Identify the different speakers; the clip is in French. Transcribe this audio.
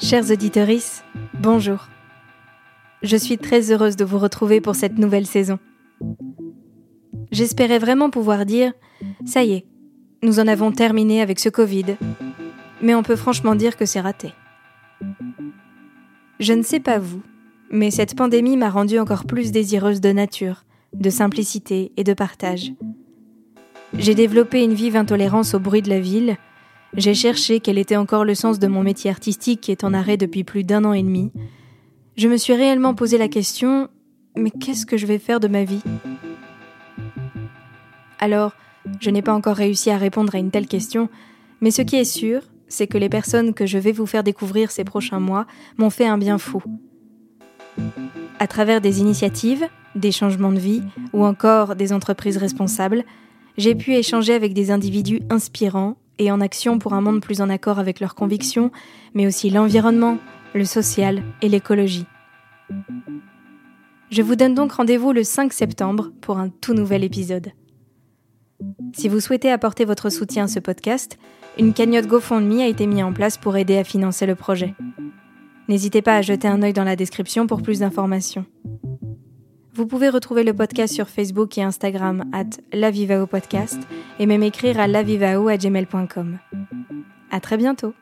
Speaker 1: Chers auditeurs, bonjour. Je suis très heureuse de vous retrouver pour cette nouvelle saison. J'espérais vraiment pouvoir dire Ça y est, nous en avons terminé avec ce Covid, mais on peut franchement dire que c'est raté. Je ne sais pas vous, mais cette pandémie m'a rendue encore plus désireuse de nature, de simplicité et de partage. J'ai développé une vive intolérance au bruit de la ville, j'ai cherché quel était encore le sens de mon métier artistique qui est en arrêt depuis plus d'un an et demi. Je me suis réellement posé la question mais qu'est-ce que je vais faire de ma vie? Alors, je n'ai pas encore réussi à répondre à une telle question, mais ce qui est sûr, c'est que les personnes que je vais vous faire découvrir ces prochains mois m'ont fait un bien fou. À travers des initiatives, des changements de vie ou encore des entreprises responsables, j'ai pu échanger avec des individus inspirants et en action pour un monde plus en accord avec leurs convictions, mais aussi l'environnement, le social et l'écologie. Je vous donne donc rendez-vous le 5 septembre pour un tout nouvel épisode. Si vous souhaitez apporter votre soutien à ce podcast, une cagnotte GoFundMe a été mise en place pour aider à financer le projet. N'hésitez pas à jeter un œil dans la description pour plus d'informations. Vous pouvez retrouver le podcast sur Facebook et Instagram at lavivao podcast et même écrire à lavivao à gmail.com. Très bientôt!